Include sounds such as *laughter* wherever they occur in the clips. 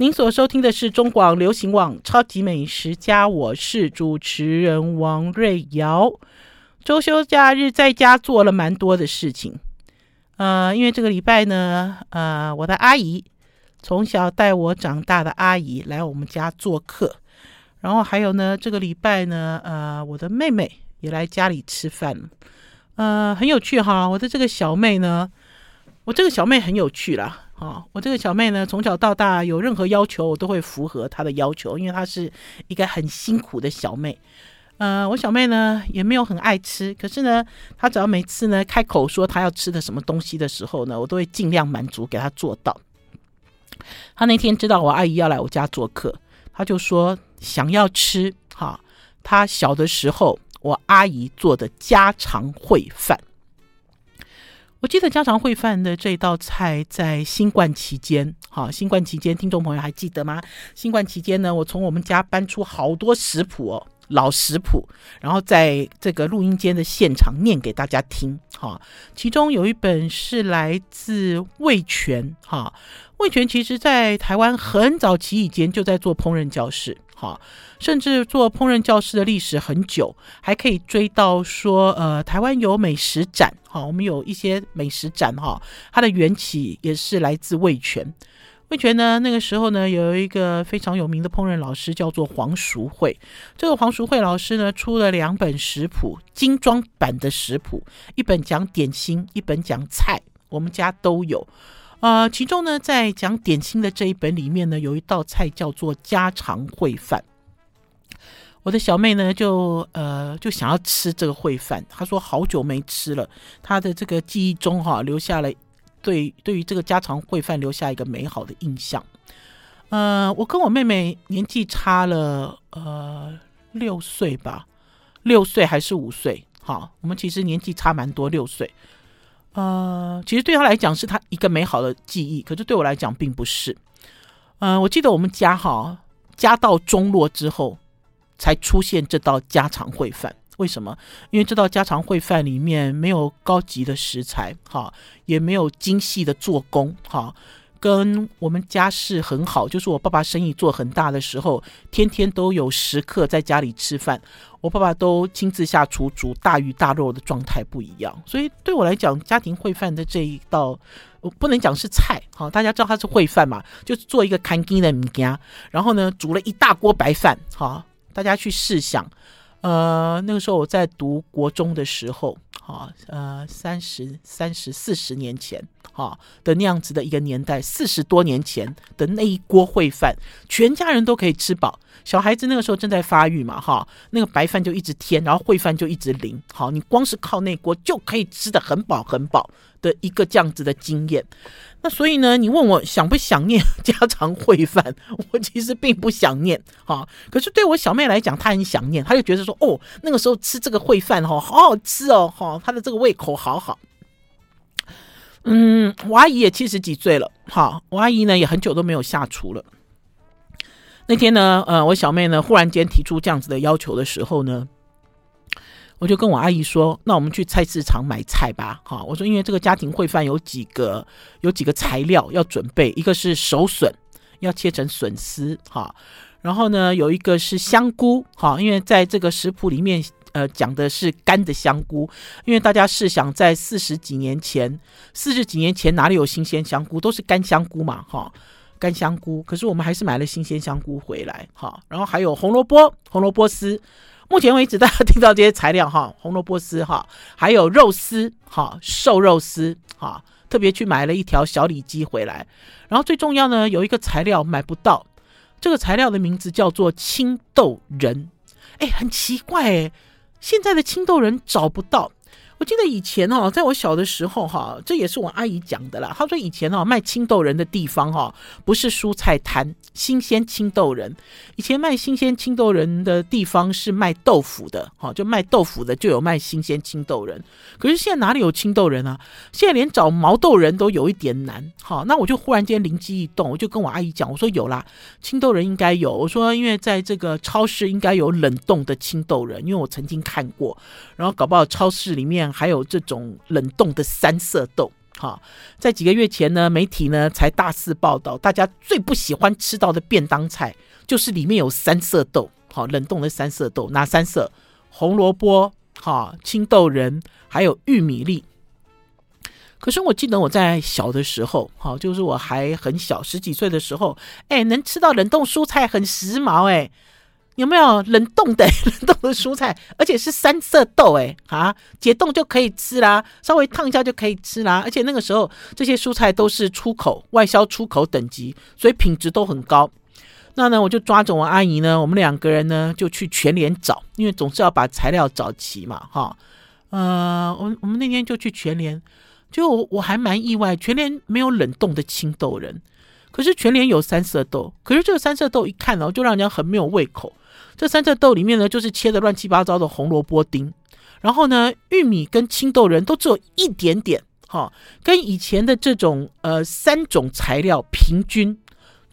您所收听的是中广流行网《超级美食家》，我是主持人王瑞瑶。周休假日在家做了蛮多的事情，呃，因为这个礼拜呢，呃，我的阿姨从小带我长大的阿姨来我们家做客，然后还有呢，这个礼拜呢，呃，我的妹妹也来家里吃饭，呃，很有趣哈。我的这个小妹呢，我这个小妹很有趣啦。啊，我这个小妹呢，从小到大有任何要求，我都会符合她的要求，因为她是一个很辛苦的小妹。呃，我小妹呢也没有很爱吃，可是呢，她只要每次呢开口说她要吃的什么东西的时候呢，我都会尽量满足给她做到。她那天知道我阿姨要来我家做客，她就说想要吃哈，她小的时候我阿姨做的家常烩饭。我记得家常烩饭的这道菜在新冠期间，好，新冠期间，听众朋友还记得吗？新冠期间呢，我从我们家搬出好多食谱哦，老食谱，然后在这个录音间的现场念给大家听，哈，其中有一本是来自魏全，哈，味全其实在台湾很早期以前就在做烹饪教室。好，甚至做烹饪教室的历史很久，还可以追到说，呃，台湾有美食展，哈，我们有一些美食展，哈，它的缘起也是来自味全。味全呢，那个时候呢，有一个非常有名的烹饪老师叫做黄淑慧，这个黄淑慧老师呢，出了两本食谱，精装版的食谱，一本讲点心，一本讲菜，我们家都有。呃，其中呢，在讲点心的这一本里面呢，有一道菜叫做家常烩饭。我的小妹呢，就呃就想要吃这个烩饭，她说好久没吃了，她的这个记忆中哈、留下了对对于这个家常烩饭留下一个美好的印象。呃，我跟我妹妹年纪差了呃六岁吧，六岁还是五岁？好，我们其实年纪差蛮多，六岁。呃，其实对他来讲是他一个美好的记忆，可是对我来讲并不是。呃，我记得我们家哈家道中落之后，才出现这道家常烩饭。为什么？因为这道家常烩饭里面没有高级的食材，哈，也没有精细的做工，哈。跟我们家世很好，就是我爸爸生意做很大的时候，天天都有食客在家里吃饭，我爸爸都亲自下厨煮大鱼大肉的状态不一样。所以对我来讲，家庭烩饭的这一道，我不能讲是菜，好，大家知道它是烩饭嘛，就是做一个看金的物件，然后呢煮了一大锅白饭，好，大家去试想。呃，那个时候我在读国中的时候，哈，呃，三十三十四十年前，哈的那样子的一个年代，四十多年前的那一锅烩饭，全家人都可以吃饱。小孩子那个时候正在发育嘛，哈，那个白饭就一直添，然后烩饭就一直淋，好，你光是靠那锅就可以吃得很饱很饱的一个这样子的经验。那所以呢，你问我想不想念 *laughs* 家常烩饭？我其实并不想念，哈。可是对我小妹来讲，她很想念，她就觉得说，哦，那个时候吃这个烩饭，哈，好好吃哦，哈，她的这个胃口好好。嗯，我阿姨也七十几岁了，哈，我阿姨呢也很久都没有下厨了。那天呢，呃，我小妹呢忽然间提出这样子的要求的时候呢。我就跟我阿姨说：“那我们去菜市场买菜吧。”哈，我说因为这个家庭烩饭有几个有几个材料要准备，一个是手笋，要切成笋丝，哈，然后呢有一个是香菇，哈，因为在这个食谱里面，呃，讲的是干的香菇，因为大家试想，在四十几年前，四十几年前哪里有新鲜香菇，都是干香菇嘛，哈，干香菇。可是我们还是买了新鲜香菇回来，哈，然后还有红萝卜，红萝卜丝。目前为止，大家听到这些材料哈，*laughs* 红萝卜丝哈，还有肉丝哈，瘦肉丝哈，特别去买了一条小里脊回来。然后最重要呢，有一个材料买不到，这个材料的名字叫做青豆仁。哎，很奇怪哎，现在的青豆仁找不到。我记得以前哦，在我小的时候哈，这也是我阿姨讲的啦。她说以前哦卖青豆仁的地方哈，不是蔬菜摊，新鲜青豆仁。以前卖新鲜青豆仁的地方是卖豆腐的，哈，就卖豆腐的就有卖新鲜青豆仁。可是现在哪里有青豆仁啊？现在连找毛豆仁都有一点难。好，那我就忽然间灵机一动，我就跟我阿姨讲，我说有啦，青豆仁应该有。我说因为在这个超市应该有冷冻的青豆仁，因为我曾经看过。然后搞不好超市里面。还有这种冷冻的三色豆，好，在几个月前呢，媒体呢才大肆报道，大家最不喜欢吃到的便当菜就是里面有三色豆，好，冷冻的三色豆，哪三色？红萝卜、好，青豆仁，还有玉米粒。可是我记得我在小的时候，好，就是我还很小，十几岁的时候，哎，能吃到冷冻蔬菜很时髦，哎。有没有冷冻的 *laughs* 冷冻的蔬菜，而且是三色豆哎啊，解冻就可以吃啦，稍微烫一下就可以吃啦。而且那个时候这些蔬菜都是出口外销出口等级，所以品质都很高。那呢，我就抓着我阿姨呢，我们两个人呢就去全联找，因为总是要把材料找齐嘛哈。呃，我我们那天就去全联，就我我还蛮意外，全联没有冷冻的青豆仁，可是全联有三色豆，可是这个三色豆一看哦，就让人家很没有胃口。这三色豆里面呢，就是切的乱七八糟的红萝卜丁，然后呢，玉米跟青豆仁都只有一点点，哈、跟以前的这种呃三种材料平均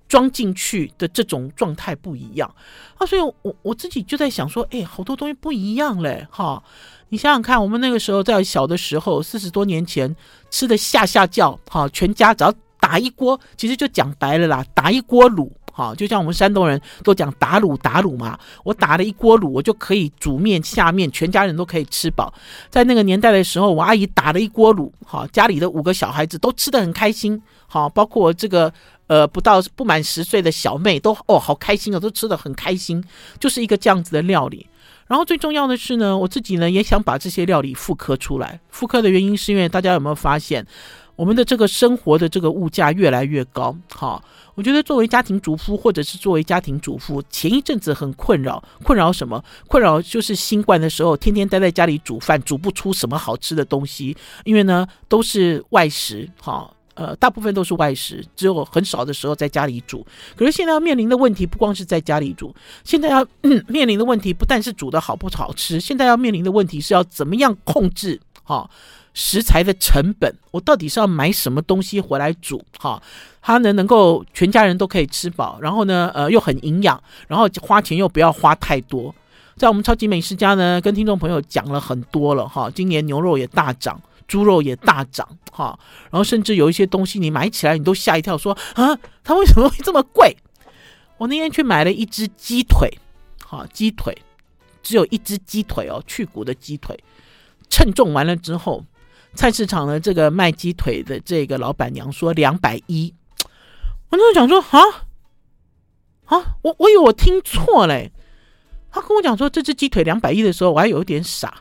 装进去的这种状态不一样啊，所以我我自己就在想说，哎，好多东西不一样嘞，哈、你想想看，我们那个时候在小的时候，四十多年前吃的下下叫，哈、全家只要打一锅，其实就讲白了啦，打一锅卤。好，就像我们山东人都讲打卤打卤嘛，我打了一锅卤，我就可以煮面下面，全家人都可以吃饱。在那个年代的时候，我阿姨打了一锅卤，好，家里的五个小孩子都吃得很开心，好，包括这个呃不到不满十岁的小妹都哦好开心哦，都吃得很开心，就是一个这样子的料理。然后最重要的是呢，我自己呢也想把这些料理复刻出来。复刻的原因是因为大家有没有发现，我们的这个生活的这个物价越来越高，好。我觉得作为家庭主妇，或者是作为家庭主妇，前一阵子很困扰，困扰什么？困扰就是新冠的时候，天天待在家里煮饭，煮不出什么好吃的东西，因为呢都是外食，哈，呃，大部分都是外食，只有很少的时候在家里煮。可是现在要面临的问题不光是在家里煮，现在要 *clears throat* 面临的问题不但是煮的好不好吃，现在要面临的问题是要怎么样控制，哈。食材的成本，我到底是要买什么东西回来煮？哈，它呢能够全家人都可以吃饱，然后呢，呃，又很营养，然后花钱又不要花太多。在我们超级美食家呢，跟听众朋友讲了很多了哈。今年牛肉也大涨，猪肉也大涨，哈，然后甚至有一些东西你买起来你都吓一跳，说啊，它为什么会这么贵？我那天去买了一只鸡腿，哈，鸡腿只有一只鸡腿哦，去骨的鸡腿，称重完了之后。菜市场的这个卖鸡腿的这个老板娘说两百一，我那时候讲说啊啊，我我以为我听错嘞，他跟我讲说这只鸡腿两百一的时候，我还有一点傻，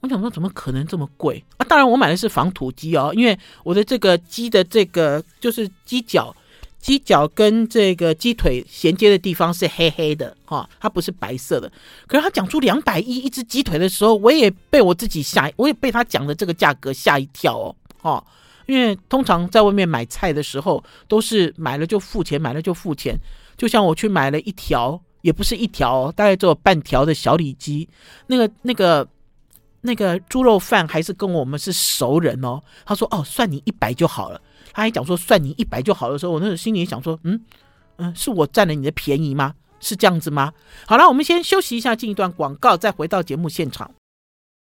我想说怎么可能这么贵啊？当然我买的是仿土鸡哦，因为我的这个鸡的这个就是鸡脚。鸡脚跟这个鸡腿衔接的地方是黑黑的哈，它不是白色的。可是他讲出两百一一只鸡腿的时候，我也被我自己吓，我也被他讲的这个价格吓一跳哦，哈。因为通常在外面买菜的时候，都是买了就付钱，买了就付钱。就像我去买了一条，也不是一条，大概只有半条的小里脊，那个那个那个猪肉贩还是跟我们是熟人哦。他说：“哦，算你一百就好了。”他还讲说算你一百就好的时候，我那时候心里想说，嗯嗯，是我占了你的便宜吗？是这样子吗？好了，我们先休息一下，进一段广告，再回到节目现场。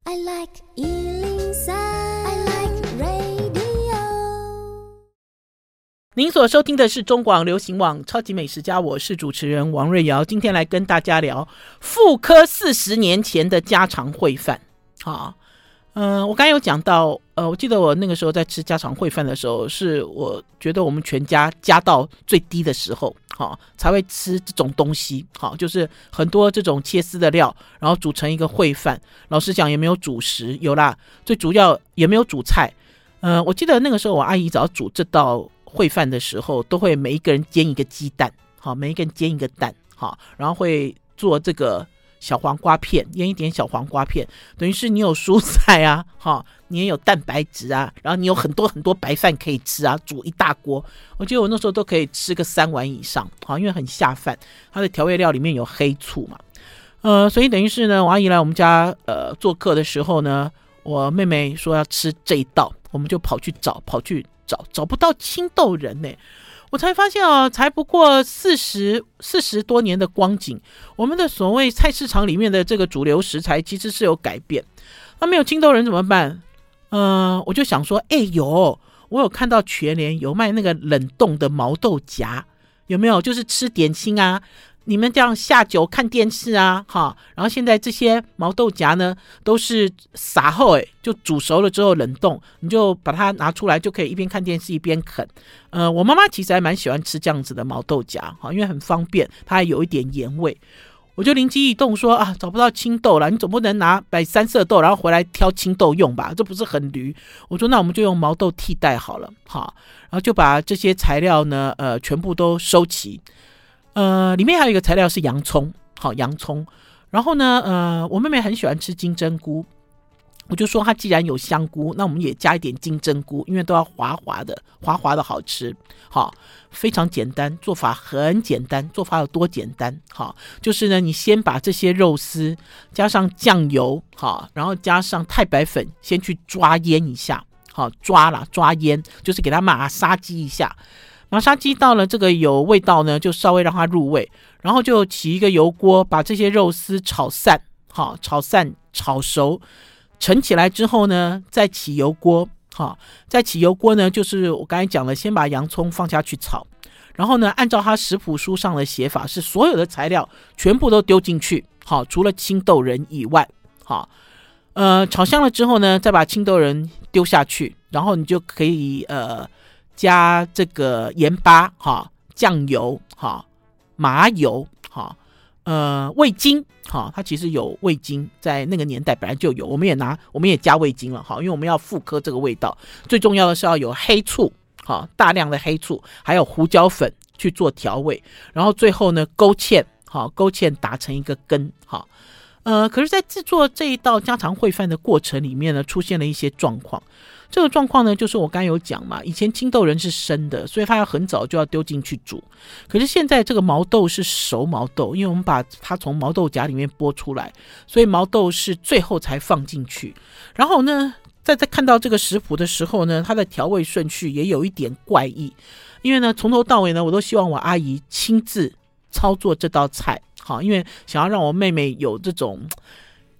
I like 103, I like radio。您所收听的是中广流行网超级美食家，我是主持人王瑞瑶，今天来跟大家聊妇科四十年前的家常烩饭，好。嗯、呃，我刚才有讲到，呃，我记得我那个时候在吃家常烩饭的时候，是我觉得我们全家加到最低的时候，好、哦、才会吃这种东西，好、哦，就是很多这种切丝的料，然后煮成一个烩饭。老实讲，也没有主食，有啦，最主要也没有主菜。嗯、我记得那个时候我阿姨只要煮这道烩饭的时候，都会每一个人煎一个鸡蛋，好、哦，每一个人煎一个蛋，好、哦，然后会做这个。小黄瓜片，腌一点小黄瓜片，等于是你有蔬菜啊，*laughs* 哈，你也有蛋白质啊，然后你有很多很多白饭可以吃啊，煮一大锅，我记得我那时候都可以吃个三碗以上，好，因为很下饭，它的调味料里面有黑醋嘛，呃，所以等于是呢，我阿姨来我们家呃做客的时候呢，我妹妹说要吃这一道，我们就跑去找，跑去找，找不到青豆仁呢。我才发现哦，才不过四十四十多年的光景，我们的所谓菜市场里面的这个主流食材其实是有改变。那没有青豆人怎么办？呃，我就想说，哎呦，我有看到全联有卖那个冷冻的毛豆荚，有没有？就是吃点心啊。你们这样下酒看电视啊，哈，然后现在这些毛豆荚呢，都是撒后哎，就煮熟了之后冷冻，你就把它拿出来，就可以一边看电视一边啃。呃，我妈妈其实还蛮喜欢吃这样子的毛豆荚，哈，因为很方便，它还有一点盐味。我就灵机一动说啊，找不到青豆了，你总不能拿买三色豆，然后回来挑青豆用吧？这不是很驴？我说那我们就用毛豆替代好了，哈，然后就把这些材料呢，呃，全部都收齐。呃，里面还有一个材料是洋葱，好洋葱。然后呢，呃，我妹妹很喜欢吃金针菇，我就说她既然有香菇，那我们也加一点金针菇，因为都要滑滑的，滑滑的好吃。好，非常简单，做法很简单，做法有多简单？好，就是呢，你先把这些肉丝加上酱油，好，然后加上太白粉，先去抓腌一下，好抓了抓腌，就是给它马杀鸡一下。玛莎鸡到了这个有味道呢，就稍微让它入味，然后就起一个油锅，把这些肉丝炒散，好，炒散炒熟，盛起来之后呢，再起油锅，好，再起油锅呢，就是我刚才讲了，先把洋葱放下去炒，然后呢，按照它食谱书上的写法，是所有的材料全部都丢进去，好，除了青豆仁以外，好，呃，炒香了之后呢，再把青豆仁丢下去，然后你就可以呃。加这个盐巴哈，酱油哈，麻油哈，呃，味精哈，它其实有味精，在那个年代本来就有，我们也拿，我们也加味精了哈，因为我们要复刻这个味道。最重要的是要有黑醋哈，大量的黑醋，还有胡椒粉去做调味，然后最后呢，勾芡哈，勾芡打成一个根哈。呃，可是，在制作这一道家常烩饭的过程里面呢，出现了一些状况。这个状况呢，就是我刚有讲嘛，以前青豆仁是生的，所以它要很早就要丢进去煮。可是现在这个毛豆是熟毛豆，因为我们把它从毛豆荚里面剥出来，所以毛豆是最后才放进去。然后呢，在在看到这个食谱的时候呢，它的调味顺序也有一点怪异，因为呢，从头到尾呢，我都希望我阿姨亲自操作这道菜，好，因为想要让我妹妹有这种。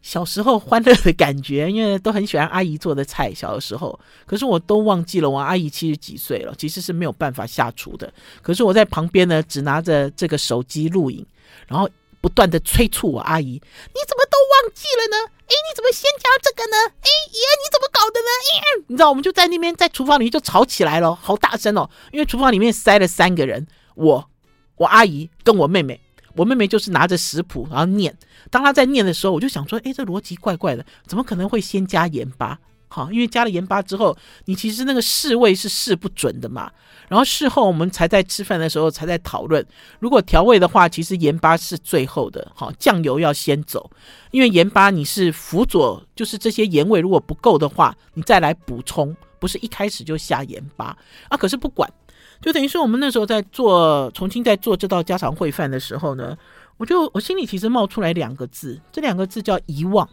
小时候欢乐的感觉，因为都很喜欢阿姨做的菜。小的时候，可是我都忘记了，我阿姨七十几岁了，其实是没有办法下厨的。可是我在旁边呢，只拿着这个手机录影，然后不断的催促我阿姨：“你怎么都忘记了呢？哎，你怎么先加这个呢？哎爷，你怎么搞的呢？哎，你知道，我们就在那边在厨房里面就吵起来了，好大声哦！因为厨房里面塞了三个人，我、我阿姨跟我妹妹。”我妹妹就是拿着食谱，然后念。当她在念的时候，我就想说：“哎，这逻辑怪怪的，怎么可能会先加盐巴？好，因为加了盐巴之后，你其实那个试味是试不准的嘛。然后事后我们才在吃饭的时候才在讨论，如果调味的话，其实盐巴是最后的。好，酱油要先走，因为盐巴你是辅佐，就是这些盐味如果不够的话，你再来补充，不是一开始就下盐巴啊。可是不管。就等于说，我们那时候在做重新在做这道家常烩饭的时候呢，我就我心里其实冒出来两个字，这两个字叫遗忘。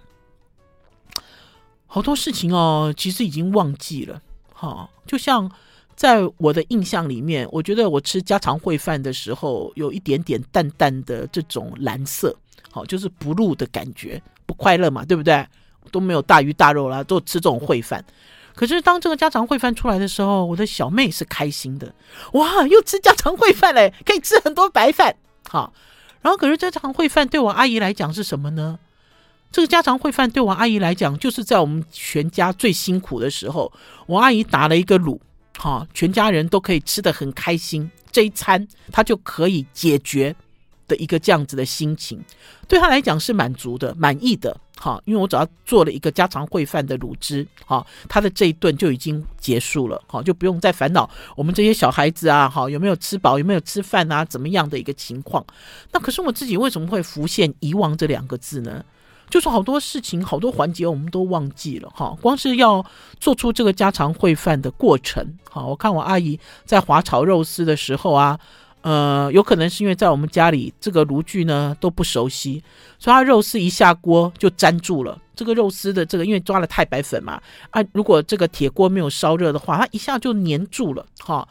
好多事情哦，其实已经忘记了。哈，就像在我的印象里面，我觉得我吃家常烩饭的时候，有一点点淡淡的这种蓝色，好，就是不入的感觉，不快乐嘛，对不对？都没有大鱼大肉啦，都吃这种烩饭。可是当这个家常烩饭出来的时候，我的小妹是开心的，哇，又吃家常烩饭嘞，可以吃很多白饭，好。然后可是家常烩饭对我阿姨来讲是什么呢？这个家常烩饭对我阿姨来讲，就是在我们全家最辛苦的时候，我阿姨打了一个卤，好，全家人都可以吃得很开心，这一餐她就可以解决的一个这样子的心情，对她来讲是满足的、满意的。好，因为我只要做了一个家常烩饭的卤汁，好，他的这一顿就已经结束了，好，就不用再烦恼我们这些小孩子啊，好，有没有吃饱，有没有吃饭啊，怎么样的一个情况？那可是我自己为什么会浮现遗忘这两个字呢？就是好多事情、好多环节我们都忘记了，哈，光是要做出这个家常烩饭的过程，好，我看我阿姨在滑炒肉丝的时候啊。呃，有可能是因为在我们家里这个炉具呢都不熟悉，所以它肉丝一下锅就粘住了。这个肉丝的这个，因为抓了太白粉嘛，啊，如果这个铁锅没有烧热的话，它一下就粘住了，哈，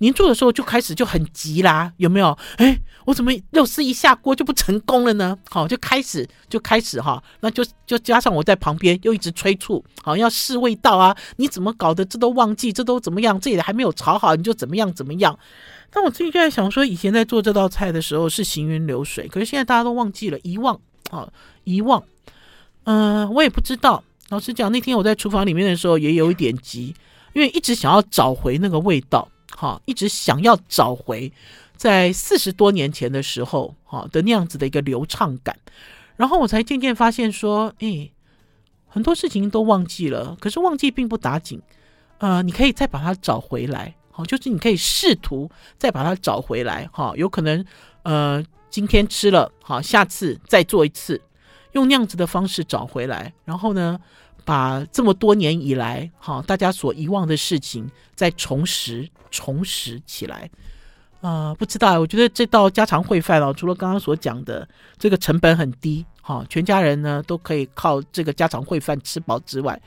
粘住的时候就开始就很急啦，有没有？哎，我怎么肉丝一下锅就不成功了呢？好，就开始就开始哈，那就就加上我在旁边又一直催促，好要试味道啊，你怎么搞的？这都忘记，这都怎么样？这也还没有炒好，你就怎么样怎么样？但我自己就在想说，以前在做这道菜的时候是行云流水，可是现在大家都忘记了，遗忘啊，遗忘。嗯、我也不知道。老实讲，那天我在厨房里面的时候也有一点急，因为一直想要找回那个味道。哈，一直想要找回在四十多年前的时候，哈的那样子的一个流畅感，然后我才渐渐发现说，诶，很多事情都忘记了，可是忘记并不打紧，呃，你可以再把它找回来，好，就是你可以试图再把它找回来，哈，有可能，呃，今天吃了，好，下次再做一次，用那样子的方式找回来，然后呢，把这么多年以来，哈，大家所遗忘的事情再重拾。重拾起来，啊、呃，不知道，我觉得这道家常烩饭哦，除了刚刚所讲的这个成本很低，哈、全家人呢都可以靠这个家常烩饭吃饱之外，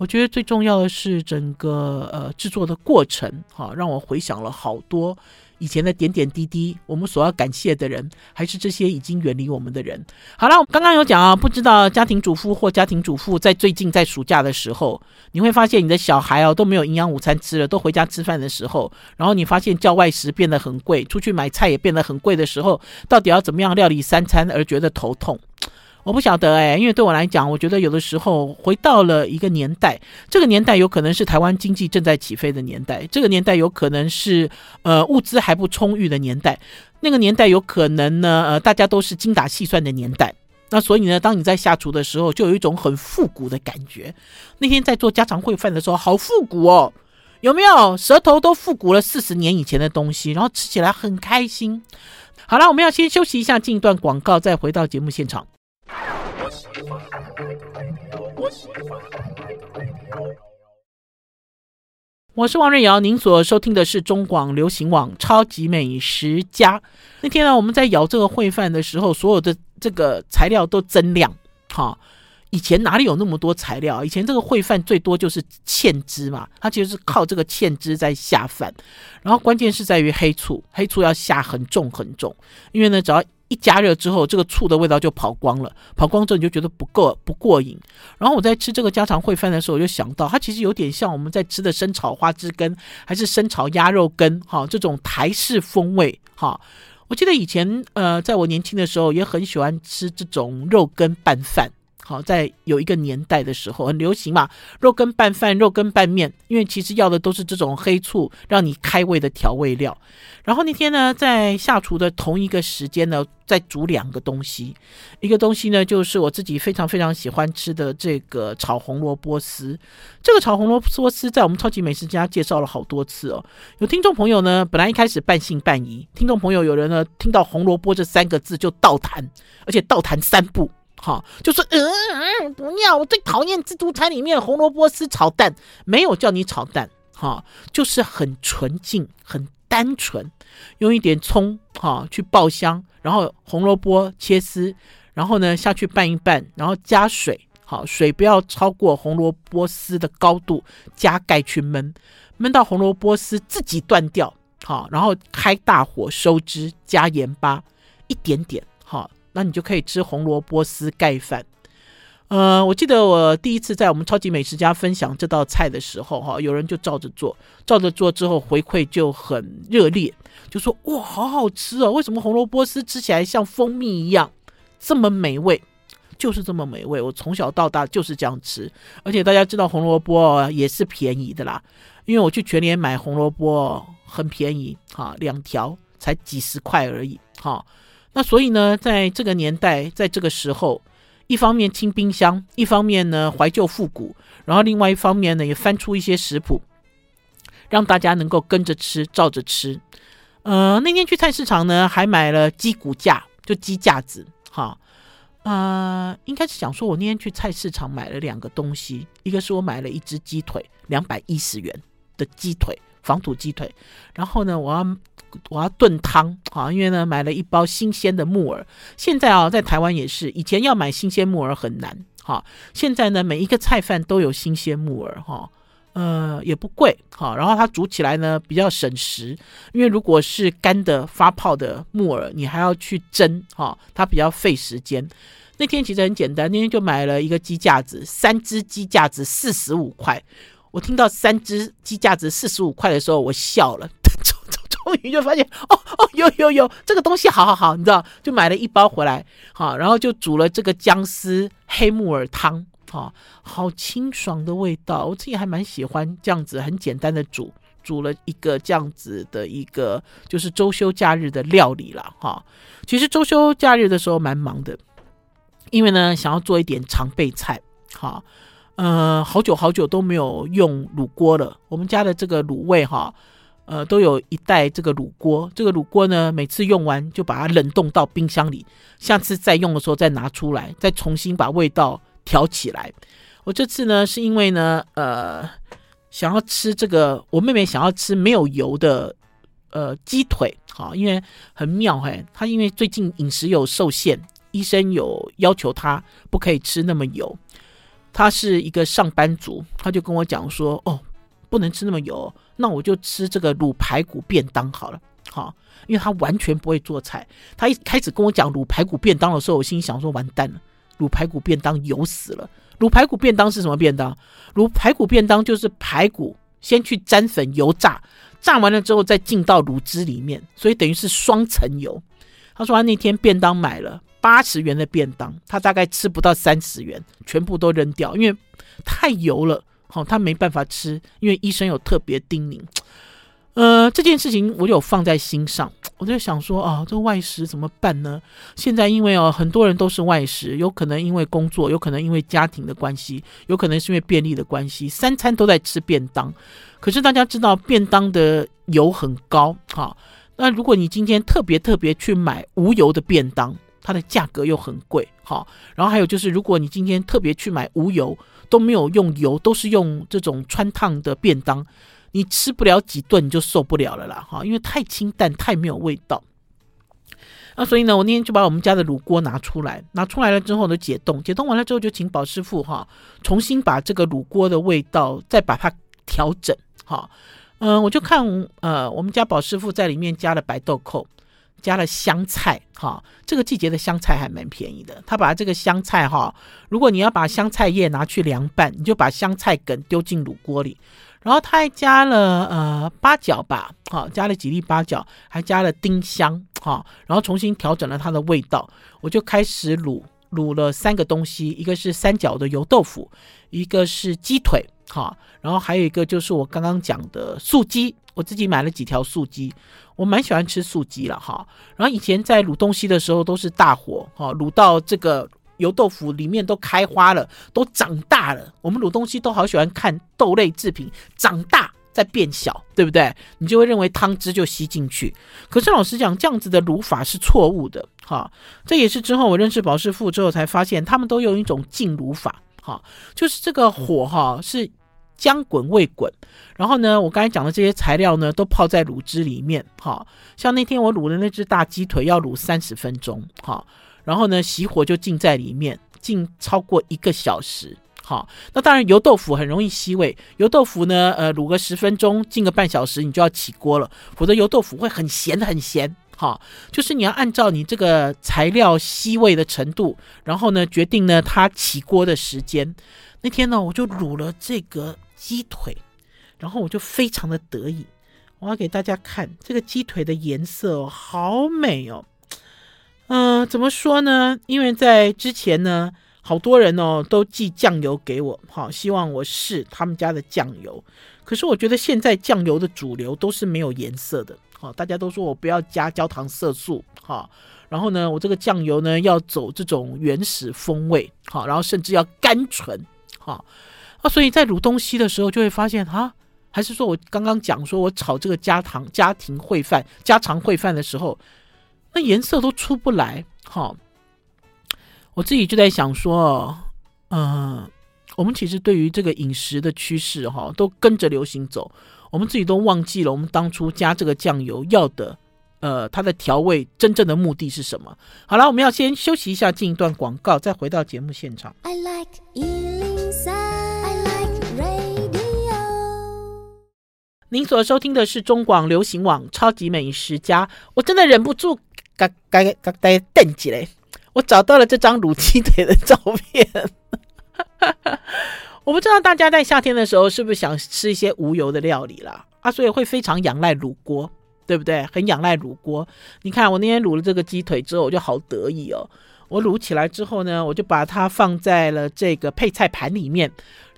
我觉得最重要的是整个呃制作的过程，哈、让我回想了好多。以前的点点滴滴，我们所要感谢的人，还是这些已经远离我们的人。好了，刚刚有讲啊，不知道家庭主妇或家庭主妇在最近在暑假的时候，你会发现你的小孩哦都没有营养午餐吃了，都回家吃饭的时候，然后你发现叫外食变得很贵，出去买菜也变得很贵的时候，到底要怎么样料理三餐而觉得头痛？我不晓得哎，因为对我来讲，我觉得有的时候回到了一个年代，这个年代有可能是台湾经济正在起飞的年代，这个年代有可能是呃物资还不充裕的年代，那个年代有可能呢呃大家都是精打细算的年代。那所以呢，当你在下厨的时候，就有一种很复古的感觉。那天在做家常烩饭的时候，好复古哦，有没有？舌头都复古了四十年以前的东西，然后吃起来很开心。好了，我们要先休息一下，进一段广告，再回到节目现场。我是王瑞瑶，您所收听的是中广流行网《超级美食家》。那天呢，我们在舀这个烩饭的时候，所有的这个材料都增量。哈，以前哪里有那么多材料？以前这个烩饭最多就是芡汁嘛，它其实是靠这个芡汁在下饭。然后关键是在于黑醋，黑醋要下很重很重，因为呢，只要一加热之后，这个醋的味道就跑光了。跑光之后，你就觉得不够不过瘾。然后我在吃这个家常烩饭的时候，我就想到，它其实有点像我们在吃的生炒花枝根，还是生炒鸭肉根，哈，这种台式风味，哈。我记得以前，呃，在我年轻的时候，也很喜欢吃这种肉羹拌饭。好，在有一个年代的时候很流行嘛，肉羹拌饭、肉羹拌面，因为其实要的都是这种黑醋让你开胃的调味料。然后那天呢，在下厨的同一个时间呢，在煮两个东西，一个东西呢就是我自己非常非常喜欢吃的这个炒红萝卜丝。这个炒红萝卜丝在我们超级美食家介绍了好多次哦。有听众朋友呢，本来一开始半信半疑，听众朋友有人呢听到红萝卜这三个字就倒弹，而且倒弹三步。好，就说嗯嗯，不要，我最讨厌自助餐里面红萝卜丝炒蛋，没有叫你炒蛋，哈，就是很纯净、很单纯，用一点葱，哈，去爆香，然后红萝卜切丝，然后呢下去拌一拌，然后加水，好，水不要超过红萝卜丝的高度，加盖去焖，焖到红萝卜丝自己断掉，好，然后开大火收汁，加盐巴一点点，好。那你就可以吃红萝卜丝盖饭。呃，我记得我第一次在我们超级美食家分享这道菜的时候，哈，有人就照着做，照着做之后回馈就很热烈，就说哇，好好吃哦！为什么红萝卜丝吃起来像蜂蜜一样这么美味？就是这么美味。我从小到大就是这样吃，而且大家知道红萝卜也是便宜的啦，因为我去全联买红萝卜很便宜，哈，两条才几十块而已，哈。那所以呢，在这个年代，在这个时候，一方面清冰箱，一方面呢怀旧复古，然后另外一方面呢也翻出一些食谱，让大家能够跟着吃，照着吃。呃，那天去菜市场呢，还买了鸡骨架，就鸡架子，哈，呃，应该是想说，我那天去菜市场买了两个东西，一个是我买了一只鸡腿，两百一十元的鸡腿。防土鸡腿，然后呢，我要我要炖汤啊，因为呢买了一包新鲜的木耳。现在啊，在台湾也是，以前要买新鲜木耳很难哈，现在呢每一个菜饭都有新鲜木耳哈，呃，也不贵，好，然后它煮起来呢比较省时，因为如果是干的发泡的木耳，你还要去蒸，哈，它比较费时间。那天其实很简单，那天就买了一个鸡架子，三只鸡架子四十五块。我听到三只鸡架子四十五块的时候，我笑了，终于就发现，哦哦，有有有，这个东西好好好，你知道，就买了一包回来，好，然后就煮了这个姜丝黑木耳汤。好，好清爽的味道，我自己还蛮喜欢这样子，很简单的煮，煮了一个这样子的一个就是周休假日的料理了哈。其实周休假日的时候蛮忙的，因为呢想要做一点常备菜，哈，呃，好久好久都没有用卤锅了。我们家的这个卤味哈，呃，都有一袋这个卤锅，这个卤锅呢每次用完就把它冷冻到冰箱里，下次再用的时候再拿出来，再重新把味道。调起来，我这次呢是因为呢，呃，想要吃这个，我妹妹想要吃没有油的，呃，鸡腿，好，因为很妙嘿，她因为最近饮食有受限，医生有要求她不可以吃那么油，她是一个上班族，她就跟我讲说，哦，不能吃那么油，那我就吃这个卤排骨便当好了，好，因为他完全不会做菜，他一开始跟我讲卤排骨便当的时候，我心想说完蛋了。卤排骨便当油死了。卤排骨便当是什么便当？卤排骨便当就是排骨先去沾粉油炸，炸完了之后再进到卤汁里面，所以等于是双层油。他说他那天便当买了八十元的便当，他大概吃不到三十元，全部都扔掉，因为太油了。好，他没办法吃，因为医生有特别叮咛。呃，这件事情我有放在心上，我就想说啊，这个外食怎么办呢？现在因为哦，很多人都是外食，有可能因为工作，有可能因为家庭的关系，有可能是因为便利的关系，三餐都在吃便当。可是大家知道，便当的油很高，哈。那如果你今天特别特别去买无油的便当，它的价格又很贵，哈。然后还有就是，如果你今天特别去买无油，都没有用油，都是用这种穿烫的便当。你吃不了几顿你就受不了了啦，哈，因为太清淡，太没有味道。那所以呢，我那天就把我们家的卤锅拿出来，拿出来了之后呢，解冻，解冻完了之后就请宝师傅哈，重新把这个卤锅的味道再把它调整，哈，嗯，我就看呃，我们家宝师傅在里面加了白豆蔻，加了香菜，哈，这个季节的香菜还蛮便宜的。他把这个香菜哈，如果你要把香菜叶拿去凉拌，你就把香菜梗丢进卤锅里。然后他还加了呃八角吧，好，加了几粒八角，还加了丁香，好，然后重新调整了它的味道。我就开始卤，卤了三个东西，一个是三角的油豆腐，一个是鸡腿，好，然后还有一个就是我刚刚讲的素鸡，我自己买了几条素鸡，我蛮喜欢吃素鸡了哈。然后以前在卤东西的时候都是大火，哈，卤到这个。油豆腐里面都开花了，都长大了。我们卤东西都好喜欢看豆类制品长大再变小，对不对？你就会认为汤汁就吸进去。可是老实讲，这样子的卤法是错误的。哈，这也是之后我认识宝师傅之后才发现，他们都用一种静卤法。哈，就是这个火哈是将滚未滚。然后呢，我刚才讲的这些材料呢，都泡在卤汁里面。哈，像那天我卤的那只大鸡腿要卤三十分钟。哈。然后呢，熄火就浸在里面，浸超过一个小时。好，那当然油豆腐很容易吸味，油豆腐呢，呃，卤个十分钟，浸个半小时，你就要起锅了，否则油豆腐会很咸很咸。好，就是你要按照你这个材料吸味的程度，然后呢，决定呢它起锅的时间。那天呢，我就卤了这个鸡腿，然后我就非常的得意，我要给大家看这个鸡腿的颜色哦，好美哦。嗯、怎么说呢？因为在之前呢，好多人哦都寄酱油给我，好，希望我试他们家的酱油。可是我觉得现在酱油的主流都是没有颜色的，好，大家都说我不要加焦糖色素，好，然后呢，我这个酱油呢要走这种原始风味，好，然后甚至要甘醇，好，啊，所以在卤东西的时候就会发现，啊，还是说我刚刚讲说我炒这个家常家庭烩饭、家常烩饭的时候。那颜色都出不来，哈！我自己就在想说，嗯、我们其实对于这个饮食的趋势，哈，都跟着流行走，我们自己都忘记了我们当初加这个酱油要的，呃，它的调味真正的目的是什么？好了，我们要先休息一下，进一段广告，再回到节目现场。您所收听的是中广流行网《超级美食家》，我真的忍不住嘎嘎嘎呆瞪起来，我找到了这张卤鸡腿的照片。*laughs* 我不知道大家在夏天的时候是不是想吃一些无油的料理啦？啊，所以会非常仰赖卤锅，对不对？很仰赖卤锅。你看我那天卤了这个鸡腿之后，我就好得意哦。我卤起来之后呢，我就把它放在了这个配菜盘里面。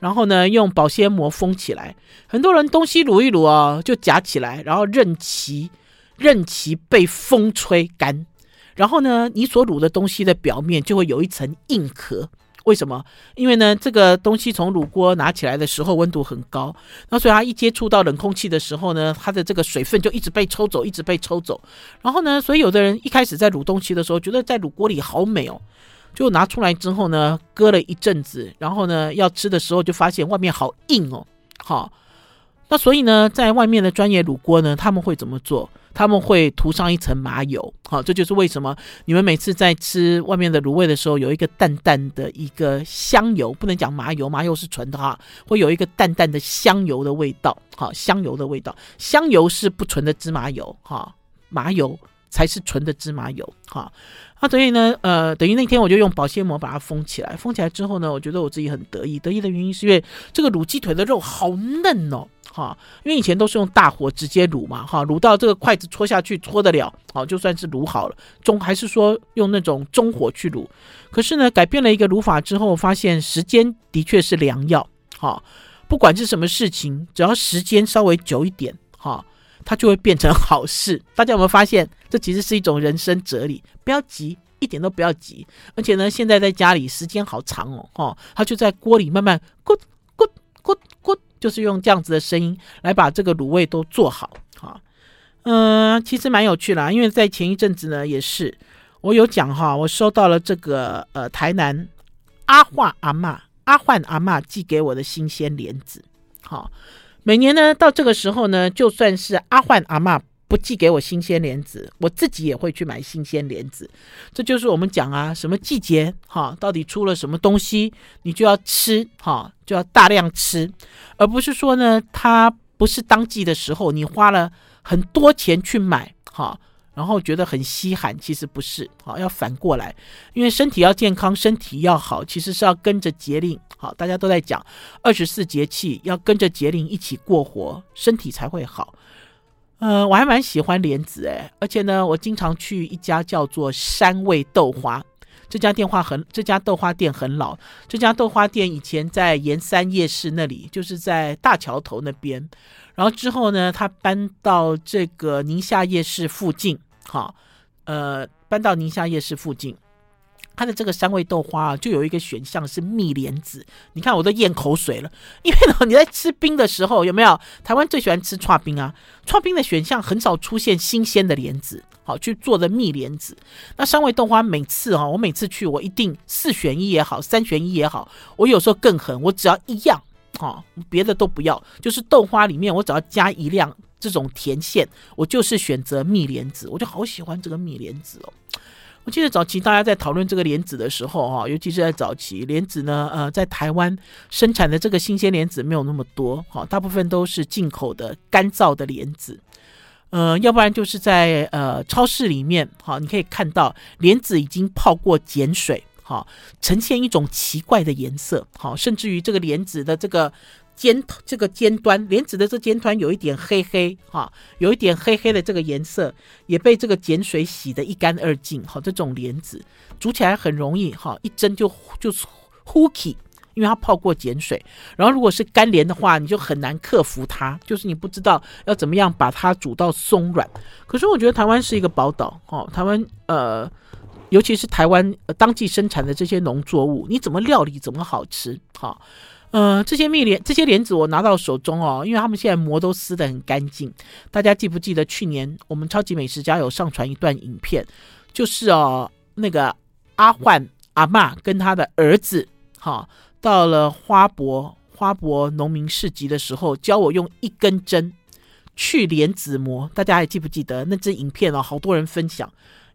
然后呢，用保鲜膜封起来。很多人东西卤一卤哦，就夹起来，然后任其任其被风吹干。然后呢，你所卤的东西的表面就会有一层硬壳。为什么？因为呢，这个东西从卤锅拿起来的时候温度很高，那所以它一接触到冷空气的时候呢，它的这个水分就一直被抽走，一直被抽走。然后呢，所以有的人一开始在卤东西的时候，觉得在卤锅里好美哦。就拿出来之后呢，搁了一阵子，然后呢，要吃的时候就发现外面好硬哦。好，那所以呢，在外面的专业卤锅呢，他们会怎么做？他们会涂上一层麻油。好，这就是为什么你们每次在吃外面的卤味的时候，有一个淡淡的一个香油，不能讲麻油，麻油是纯的哈，会有一个淡淡的香油的味道。好，香油的味道，香油是不纯的芝麻油哈，麻油才是纯的芝麻油哈。那、啊、所以呢，呃，等于那天我就用保鲜膜把它封起来。封起来之后呢，我觉得我自己很得意。得意的原因是因为这个卤鸡腿的肉好嫩哦，哈，因为以前都是用大火直接卤嘛，哈，卤到这个筷子戳下去戳得了，好，就算是卤好了。中还是说用那种中火去卤。可是呢，改变了一个卤法之后，发现时间的确是良药，哈，不管是什么事情，只要时间稍微久一点，哈。它就会变成好事。*laughs* 大家有没有发现，这其实是一种人生哲理？不要急，一点都不要急。而且呢，现在在家里时间好长哦，哈，它就在锅里慢慢咕咕咕咕，就是用这样子的声音来把这个卤味都做好。哈，嗯，其实蛮有趣啦，因为在前一阵子呢，也是我有讲哈，我收到了这个呃台南阿焕阿妈阿焕阿妈寄给我的新鲜莲子，好。每年呢，到这个时候呢，就算是阿焕阿妈不寄给我新鲜莲子，我自己也会去买新鲜莲子。这就是我们讲啊，什么季节哈，到底出了什么东西，你就要吃哈，就要大量吃，而不是说呢，它不是当季的时候，你花了很多钱去买哈。然后觉得很稀罕，其实不是，好，要反过来，因为身体要健康，身体要好，其实是要跟着节令，好，大家都在讲二十四节气，要跟着节令一起过活，身体才会好。呃，我还蛮喜欢莲子诶，而且呢，我经常去一家叫做山味豆花，这家电话很，这家豆花店很老，这家豆花店以前在盐山夜市那里，就是在大桥头那边。然后之后呢，他搬到这个宁夏夜市附近，好，呃，搬到宁夏夜市附近，他的这个三味豆花啊就有一个选项是蜜莲子，你看我都咽口水了，*laughs* 因为呢，你在吃冰的时候有没有？台湾最喜欢吃剉冰啊，剉冰的选项很少出现新鲜的莲子，好去做的蜜莲子。那三味豆花每次哈，我每次去我一定四选一也好，三选一也好，我有时候更狠，我只要一样。哦，别的都不要，就是豆花里面我只要加一辆这种甜馅，我就是选择蜜莲子，我就好喜欢这个蜜莲子哦。我记得早期大家在讨论这个莲子的时候，哈，尤其是在早期莲子呢，呃，在台湾生产的这个新鲜莲子没有那么多，哈，大部分都是进口的干燥的莲子，呃，要不然就是在呃超市里面，哈，你可以看到莲子已经泡过碱水。好，呈现一种奇怪的颜色。好，甚至于这个莲子的这个尖这个尖端，莲子的这尖端有一点黑黑，哈，有一点黑黑的这个颜色，也被这个碱水洗得一干二净。好，这种莲子煮起来很容易，哈，一蒸就就呼起，因为它泡过碱水。然后如果是干莲的话，你就很难克服它，就是你不知道要怎么样把它煮到松软。可是我觉得台湾是一个宝岛，哈，台湾呃。尤其是台湾当季生产的这些农作物，你怎么料理怎么好吃？好，呃，这些蜜莲这些莲子我拿到手中哦，因为他们现在膜都撕得很干净。大家记不记得去年我们超级美食家有上传一段影片，就是哦那个阿焕阿嬷跟他的儿子，哈，到了花博花博农民市集的时候，教我用一根针去莲子膜。大家还记不记得那支影片哦？好多人分享。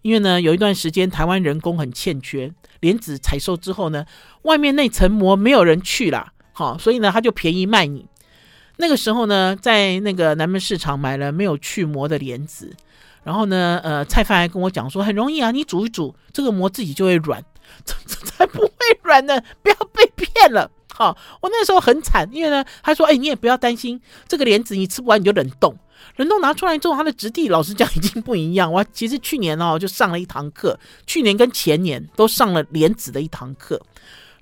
因为呢，有一段时间台湾人工很欠缺，莲子采收之后呢，外面那层膜没有人去了，好，所以呢，他就便宜卖你。那个时候呢，在那个南门市场买了没有去膜的莲子，然后呢，呃，菜贩还跟我讲说很容易啊，你煮一煮，这个膜自己就会软，*laughs* 这这才不会软呢，不要被骗了。好，我那时候很惨，因为呢，他说，哎，你也不要担心，这个莲子你吃不完你就冷冻，冷冻拿出来之后，它的质地老实讲已经不一样。我其实去年哦就上了一堂课，去年跟前年都上了莲子的一堂课。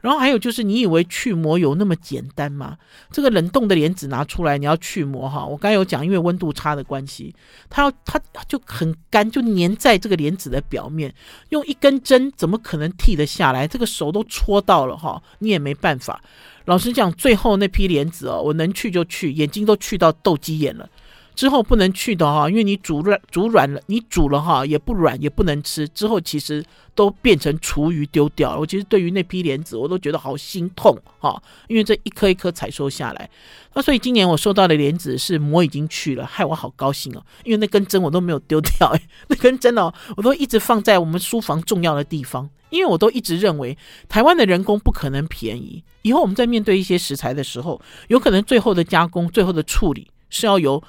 然后还有就是，你以为去膜有那么简单吗？这个冷冻的莲子拿出来，你要去膜哈。我刚才有讲，因为温度差的关系，它要它就很干，就粘在这个莲子的表面。用一根针怎么可能剃得下来？这个手都戳到了哈，你也没办法。老实讲，最后那批莲子哦，我能去就去，眼睛都去到斗鸡眼了。之后不能去的哈，因为你煮软煮软了，你煮了哈也不软也不能吃。之后其实都变成厨余丢掉了。我其实对于那批莲子，我都觉得好心痛哈，因为这一颗一颗采收下来。那所以今年我收到的莲子是膜已经去了，害我好高兴哦，因为那根针我都没有丢掉，*laughs* 那根针哦，我都一直放在我们书房重要的地方，因为我都一直认为台湾的人工不可能便宜。以后我们在面对一些食材的时候，有可能最后的加工、最后的处理是要由。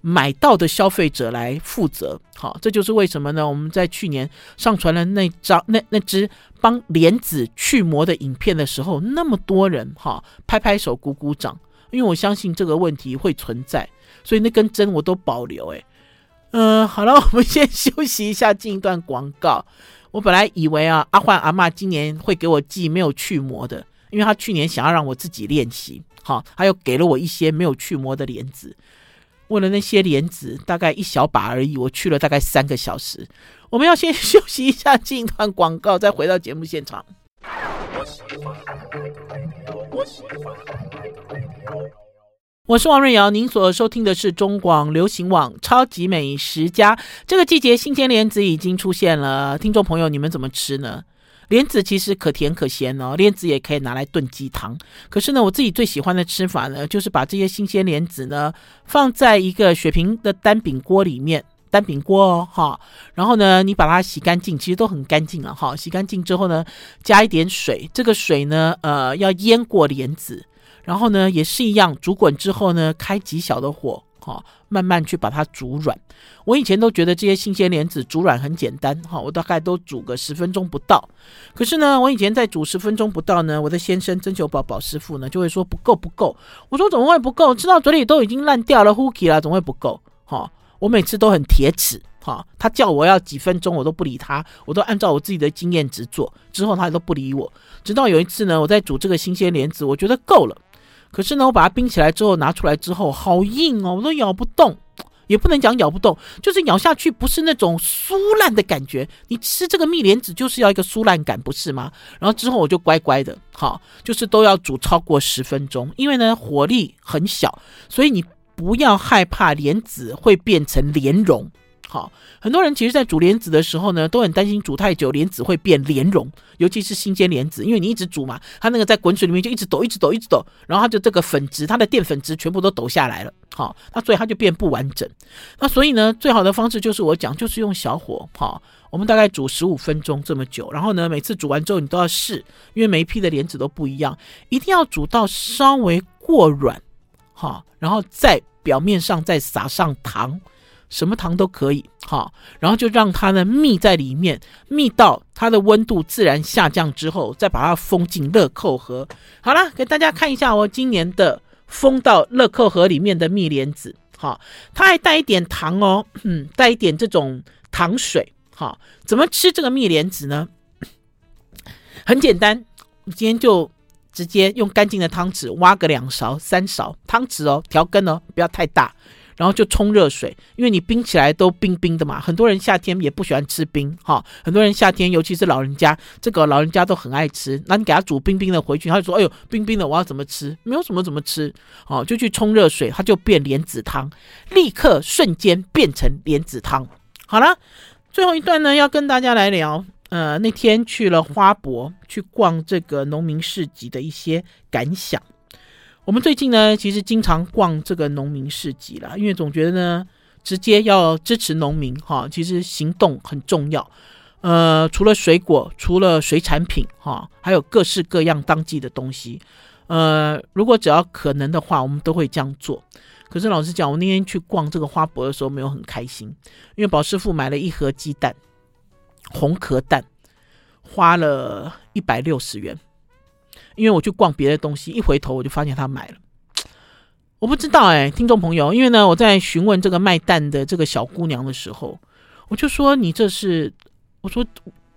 买到的消费者来负责，好，这就是为什么呢？我们在去年上传了那张那那只帮莲子去膜的影片的时候，那么多人哈拍拍手鼓鼓掌，因为我相信这个问题会存在，所以那根针我都保留。诶。嗯，好了，我们先休息一下，进一段广告。我本来以为啊，阿焕阿嬷今年会给我寄没有去膜的，因为他去年想要让我自己练习，好，他又给了我一些没有去膜的莲子。为了那些莲子，大概一小把而已，我去了大概三个小时。我们要先休息一下，进一段广告，再回到节目现场。我是王瑞瑶，您所收听的是中广流行网《超级美食家》。这个季节新鲜莲子已经出现了，听众朋友，你们怎么吃呢？莲子其实可甜可咸哦，莲子也可以拿来炖鸡汤。可是呢，我自己最喜欢的吃法呢，就是把这些新鲜莲子呢放在一个水平的单饼锅里面，单饼锅哦哈。然后呢，你把它洗干净，其实都很干净了哈。洗干净之后呢，加一点水，这个水呢，呃，要淹过莲子，然后呢，也是一样，煮滚之后呢，开极小的火。好，慢慢去把它煮软。我以前都觉得这些新鲜莲子煮软很简单，哈，我大概都煮个十分钟不到。可是呢，我以前在煮十分钟不到呢，我的先生曾秋宝宝师傅呢就会说不够不够。我说怎么会不够？吃到嘴里都已经烂掉了，呼气了，怎么会不够？哈，我每次都很铁齿，哈，他叫我要几分钟，我都不理他，我都按照我自己的经验值做。之后他都不理我，直到有一次呢，我在煮这个新鲜莲子，我觉得够了。可是呢，我把它冰起来之后拿出来之后，好硬哦，我都咬不动，也不能讲咬不动，就是咬下去不是那种酥烂的感觉。你吃这个蜜莲子就是要一个酥烂感，不是吗？然后之后我就乖乖的，好，就是都要煮超过十分钟，因为呢火力很小，所以你不要害怕莲子会变成莲蓉。好，很多人其实，在煮莲子的时候呢，都很担心煮太久莲子会变莲蓉，尤其是新鲜莲子，因为你一直煮嘛，它那个在滚水里面就一直抖，一直抖，一直抖，然后它就这个粉质，它的淀粉质全部都抖下来了。好，那所以它就变不完整。那所以呢，最好的方式就是我讲，就是用小火，好，我们大概煮十五分钟这么久，然后呢，每次煮完之后你都要试，因为每一批的莲子都不一样，一定要煮到稍微过软，好，然后在表面上再撒上糖。什么糖都可以，好，然后就让它呢密在里面，密到它的温度自然下降之后，再把它封进乐扣盒。好了，给大家看一下我今年的封到乐扣盒里面的蜜莲子，好，它还带一点糖哦，嗯，带一点这种糖水，好，怎么吃这个蜜莲子呢？很简单，今天就直接用干净的汤匙挖个两勺、三勺汤匙哦，调羹哦，不要太大。然后就冲热水，因为你冰起来都冰冰的嘛。很多人夏天也不喜欢吃冰，哈。很多人夏天，尤其是老人家，这个老人家都很爱吃。那你给他煮冰冰的回去，他就说：“哎呦，冰冰的，我要怎么吃？没有什么怎么吃。”哦，就去冲热水，它就变莲子汤，立刻瞬间变成莲子汤。好了，最后一段呢，要跟大家来聊，呃，那天去了花博去逛这个农民市集的一些感想。我们最近呢，其实经常逛这个农民市集啦，因为总觉得呢，直接要支持农民哈，其实行动很重要。呃，除了水果，除了水产品哈，还有各式各样当季的东西。呃，如果只要可能的话，我们都会这样做。可是老实讲，我那天去逛这个花博的时候，没有很开心，因为宝师傅买了一盒鸡蛋，红壳蛋，花了一百六十元。因为我去逛别的东西，一回头我就发现他买了。我不知道哎，听众朋友，因为呢，我在询问这个卖蛋的这个小姑娘的时候，我就说你这是，我说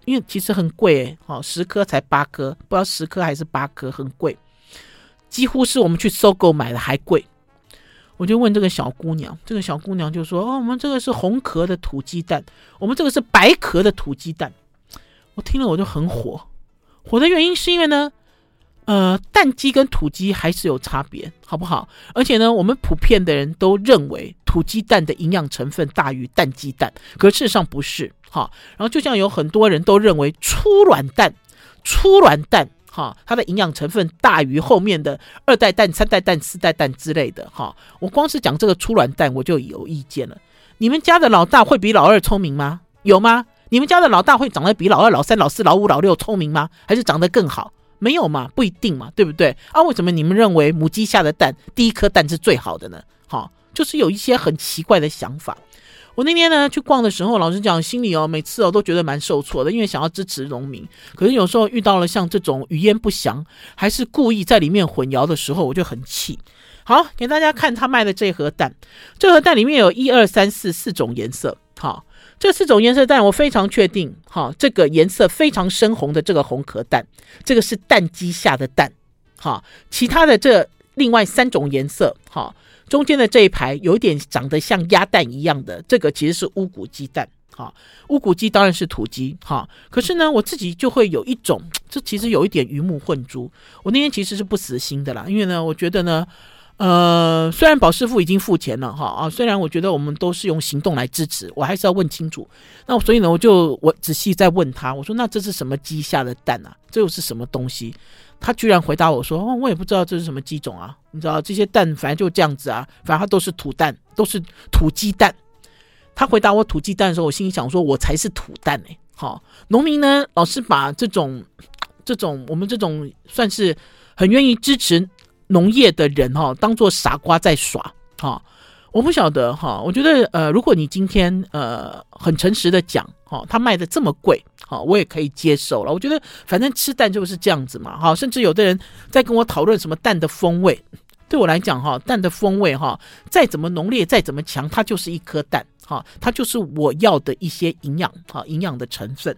因为其实很贵哎，好，十颗才八颗，不知道十颗还是八颗，很贵，几乎是我们去收购买的还贵。我就问这个小姑娘，这个小姑娘就说：“哦，我们这个是红壳的土鸡蛋，我们这个是白壳的土鸡蛋。”我听了我就很火，火的原因是因为呢，呃，蛋鸡跟土鸡还是有差别，好不好？而且呢，我们普遍的人都认为土鸡蛋的营养成分大于蛋鸡蛋，可事实上不是，哈。然后就像有很多人都认为粗卵蛋，粗卵蛋。哈，它的营养成分大于后面的二代蛋、三代蛋、四代蛋之类的。哈，我光是讲这个粗卵蛋我就有意见了。你们家的老大会比老二聪明吗？有吗？你们家的老大会长得比老二、老三、老四、老五、老六聪明吗？还是长得更好？没有嘛，不一定嘛，对不对？啊，为什么你们认为母鸡下的蛋第一颗蛋是最好的呢？哈，就是有一些很奇怪的想法。我那天呢去逛的时候，老实讲，心里哦每次哦都觉得蛮受挫的，因为想要支持农民，可是有时候遇到了像这种语焉不详，还是故意在里面混淆的时候，我就很气。好，给大家看他卖的这盒蛋，这盒蛋里面有一二三四四种颜色。好，这四种颜色蛋我非常确定。哈，这个颜色非常深红的这个红壳蛋，这个是蛋鸡下的蛋。哈，其他的这另外三种颜色，哈。中间的这一排有一点长得像鸭蛋一样的，这个其实是乌骨鸡蛋，哈，乌骨鸡当然是土鸡，哈。可是呢，我自己就会有一种，*tsk* 这其实有一点鱼目混珠。我那天其实是不死心的啦，因为呢，我觉得呢，呃，虽然宝师傅已经付钱了，哈啊，虽然我觉得我们都是用行动来支持，我还是要问清楚。那所以呢，我就我仔细在问他，我说那这是什么鸡下的蛋啊？这又是什么东西？他居然回答我说：“哦，我也不知道这是什么鸡种啊，你知道这些蛋反正就这样子啊，反正它都是土蛋，都是土鸡蛋。”他回答我土鸡蛋的时候，我心里想说：“我才是土蛋哎！”好，农民呢老是把这种这种我们这种算是很愿意支持农业的人哈，当做傻瓜在耍哈。我不晓得哈，我觉得呃，如果你今天呃很诚实的讲哈，他卖的这么贵，好，我也可以接受了。我觉得反正吃蛋就是这样子嘛，哈，甚至有的人在跟我讨论什么蛋的风味，对我来讲哈，蛋的风味哈，再怎么浓烈，再怎么强，它就是一颗蛋，哈，它就是我要的一些营养，哈，营养的成分。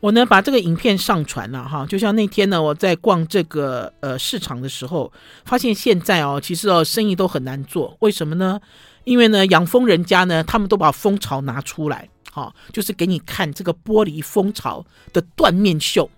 我呢把这个影片上传了哈，就像那天呢我在逛这个呃市场的时候，发现现在哦其实哦生意都很难做，为什么呢？因为呢养蜂人家呢他们都把蜂巢拿出来，哈，就是给你看这个玻璃蜂巢的断面秀，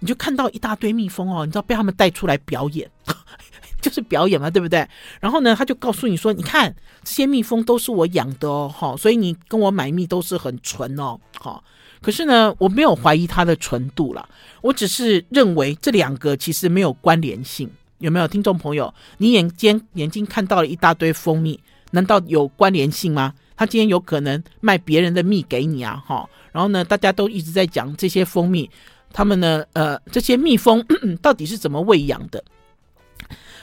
你就看到一大堆蜜蜂哦，你知道被他们带出来表演，*laughs* 就是表演嘛，对不对？然后呢他就告诉你说，你看这些蜜蜂都是我养的哦，哈，所以你跟我买蜜都是很纯哦，哈。可是呢，我没有怀疑它的纯度啦，我只是认为这两个其实没有关联性，有没有听众朋友？你眼尖眼睛看到了一大堆蜂蜜，难道有关联性吗？他今天有可能卖别人的蜜给你啊，哈。然后呢，大家都一直在讲这些蜂蜜，他们呢，呃，这些蜜蜂 *coughs* 到底是怎么喂养的？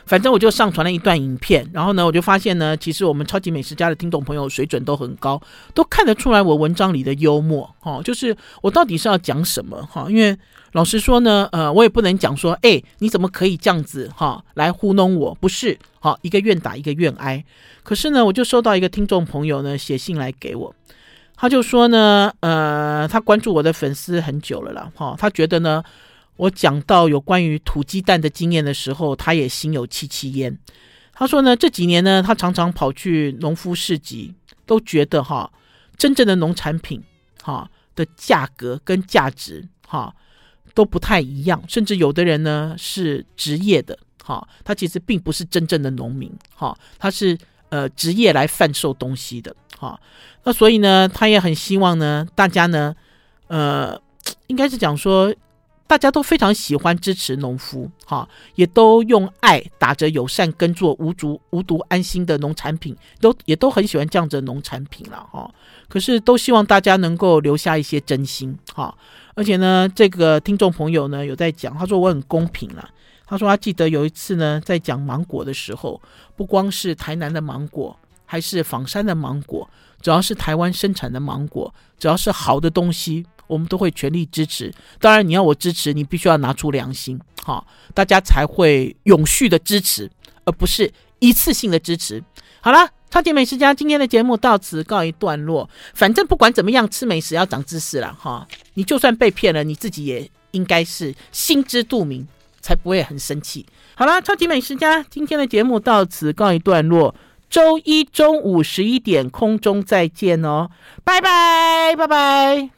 反正我就上传了一段影片，然后呢，我就发现呢，其实我们超级美食家的听众朋友水准都很高，都看得出来我文章里的幽默，哈，就是我到底是要讲什么，哈，因为老实说呢，呃，我也不能讲说，哎，你怎么可以这样子，哈，来糊弄我？不是，哈，一个愿打一个愿挨。可是呢，我就收到一个听众朋友呢写信来给我，他就说呢，呃，他关注我的粉丝很久了啦，哈，他觉得呢。我讲到有关于土鸡蛋的经验的时候，他也心有戚戚焉。他说呢，这几年呢，他常常跑去农夫市集，都觉得哈，真正的农产品哈的价格跟价值哈都不太一样，甚至有的人呢是职业的哈，他其实并不是真正的农民哈，他是呃职业来贩售东西的哈。那所以呢，他也很希望呢，大家呢，呃，应该是讲说。大家都非常喜欢支持农夫，哈，也都用爱打着友善耕作无毒无毒安心的农产品，都也都很喜欢这样子的农产品了，哈。可是都希望大家能够留下一些真心，哈。而且呢，这个听众朋友呢有在讲，他说我很公平了，他说他记得有一次呢，在讲芒果的时候，不光是台南的芒果，还是枋山的芒果，只要是台湾生产的芒果，只要是好的东西，我们都会全力支持。当然，你要我支持，你必须要拿出良心，好，大家才会永续的支持，而不是一次性的支持。好了，超级美食家今天的节目到此告一段落。反正不管怎么样，吃美食要长知识了哈。你就算被骗了，你自己也应该是心知肚明。才不会很生气。好啦，超级美食家今天的节目到此告一段落。周一中午十一点空中再见哦，拜拜拜拜。